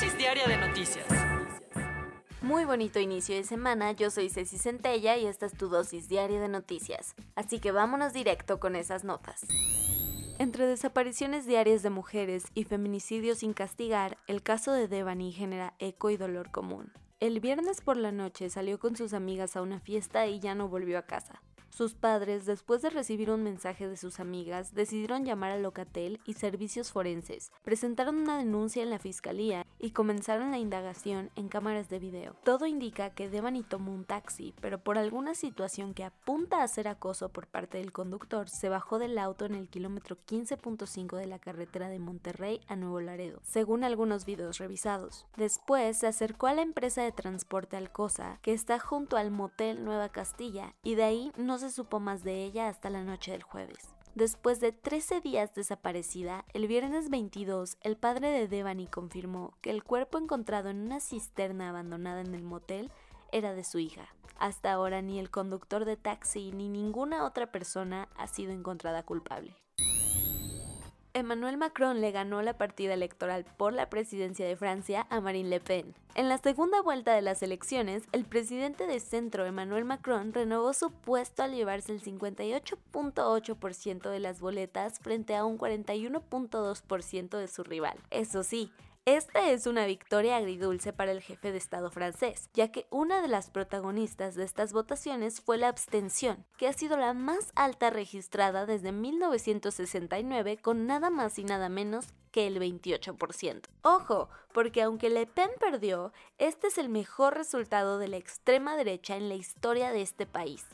Dosis diaria de noticias. Muy bonito inicio de semana, yo soy Ceci Centella y esta es tu dosis diaria de noticias. Así que vámonos directo con esas notas. Entre desapariciones diarias de mujeres y feminicidios sin castigar, el caso de Devani genera eco y dolor común. El viernes por la noche salió con sus amigas a una fiesta y ya no volvió a casa. Sus padres, después de recibir un mensaje de sus amigas, decidieron llamar a Locatel y servicios forenses, presentaron una denuncia en la fiscalía y comenzaron la indagación en cámaras de video. Todo indica que Devani tomó un taxi, pero por alguna situación que apunta a ser acoso por parte del conductor, se bajó del auto en el kilómetro 15.5 de la carretera de Monterrey a Nuevo Laredo, según algunos videos revisados. Después se acercó a la empresa de transporte Alcosa, que está junto al motel Nueva Castilla, y de ahí no se supo más de ella hasta la noche del jueves. Después de 13 días desaparecida, el viernes 22, el padre de Devani confirmó que el cuerpo encontrado en una cisterna abandonada en el motel era de su hija. Hasta ahora ni el conductor de taxi ni ninguna otra persona ha sido encontrada culpable. Emmanuel Macron le ganó la partida electoral por la presidencia de Francia a Marine Le Pen. En la segunda vuelta de las elecciones, el presidente de centro Emmanuel Macron renovó su puesto al llevarse el 58.8% de las boletas frente a un 41.2% de su rival. Eso sí, esta es una victoria agridulce para el jefe de Estado francés, ya que una de las protagonistas de estas votaciones fue la abstención, que ha sido la más alta registrada desde 1969 con nada más y nada menos que el 28%. Ojo, porque aunque Le Pen perdió, este es el mejor resultado de la extrema derecha en la historia de este país.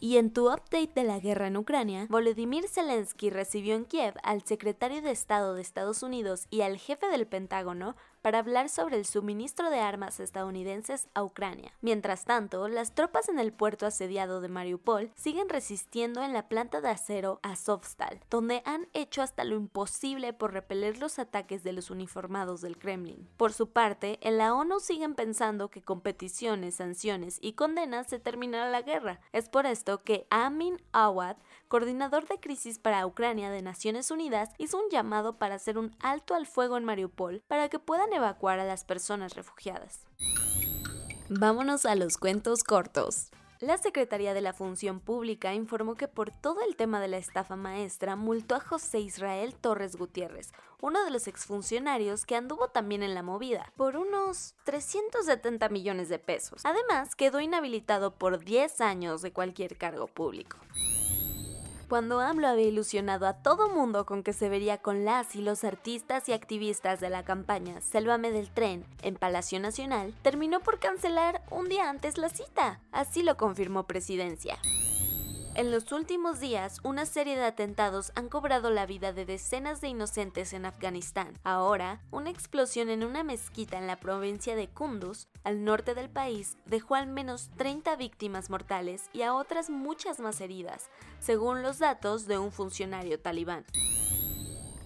Y en tu update de la guerra en Ucrania, Volodymyr Zelensky recibió en Kiev al secretario de Estado de Estados Unidos y al jefe del Pentágono para hablar sobre el suministro de armas estadounidenses a Ucrania. Mientras tanto, las tropas en el puerto asediado de Mariupol siguen resistiendo en la planta de acero Azovstal, donde han hecho hasta lo imposible por repeler los ataques de los uniformados del Kremlin. Por su parte, en la ONU siguen pensando que con peticiones, sanciones y condenas se terminará la guerra. Es por esto que Amin Awad, coordinador de crisis para Ucrania de Naciones Unidas, hizo un llamado para hacer un alto al fuego en Mariupol para que puedan evacuar a las personas refugiadas. Vámonos a los cuentos cortos. La Secretaría de la Función Pública informó que por todo el tema de la estafa maestra multó a José Israel Torres Gutiérrez, uno de los exfuncionarios que anduvo también en la movida, por unos 370 millones de pesos. Además, quedó inhabilitado por 10 años de cualquier cargo público. Cuando AMLO había ilusionado a todo mundo con que se vería con las y los artistas y activistas de la campaña Sélvame del Tren en Palacio Nacional, terminó por cancelar un día antes la cita. Así lo confirmó Presidencia. En los últimos días, una serie de atentados han cobrado la vida de decenas de inocentes en Afganistán. Ahora, una explosión en una mezquita en la provincia de Kunduz, al norte del país, dejó al menos 30 víctimas mortales y a otras muchas más heridas, según los datos de un funcionario talibán.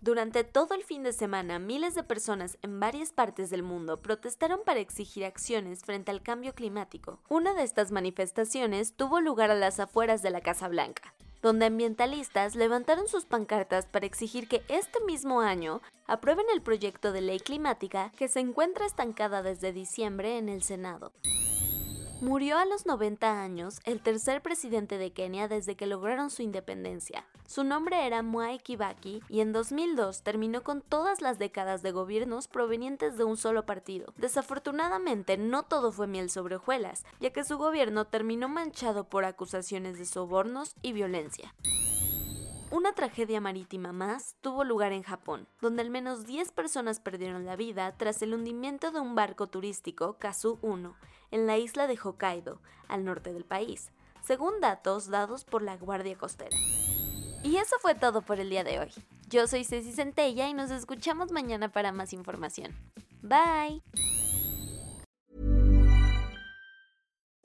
Durante todo el fin de semana, miles de personas en varias partes del mundo protestaron para exigir acciones frente al cambio climático. Una de estas manifestaciones tuvo lugar a las afueras de la Casa Blanca, donde ambientalistas levantaron sus pancartas para exigir que este mismo año aprueben el proyecto de ley climática que se encuentra estancada desde diciembre en el Senado. Murió a los 90 años el tercer presidente de Kenia desde que lograron su independencia. Su nombre era Mwai Kibaki y en 2002 terminó con todas las décadas de gobiernos provenientes de un solo partido. Desafortunadamente no todo fue miel sobre hojuelas, ya que su gobierno terminó manchado por acusaciones de sobornos y violencia. Una tragedia marítima más tuvo lugar en Japón, donde al menos 10 personas perdieron la vida tras el hundimiento de un barco turístico Kazu 1 en la isla de Hokkaido, al norte del país, según datos dados por la Guardia Costera. Y eso fue todo por el día de hoy. Yo soy Ceci Centella y nos escuchamos mañana para más información. Bye.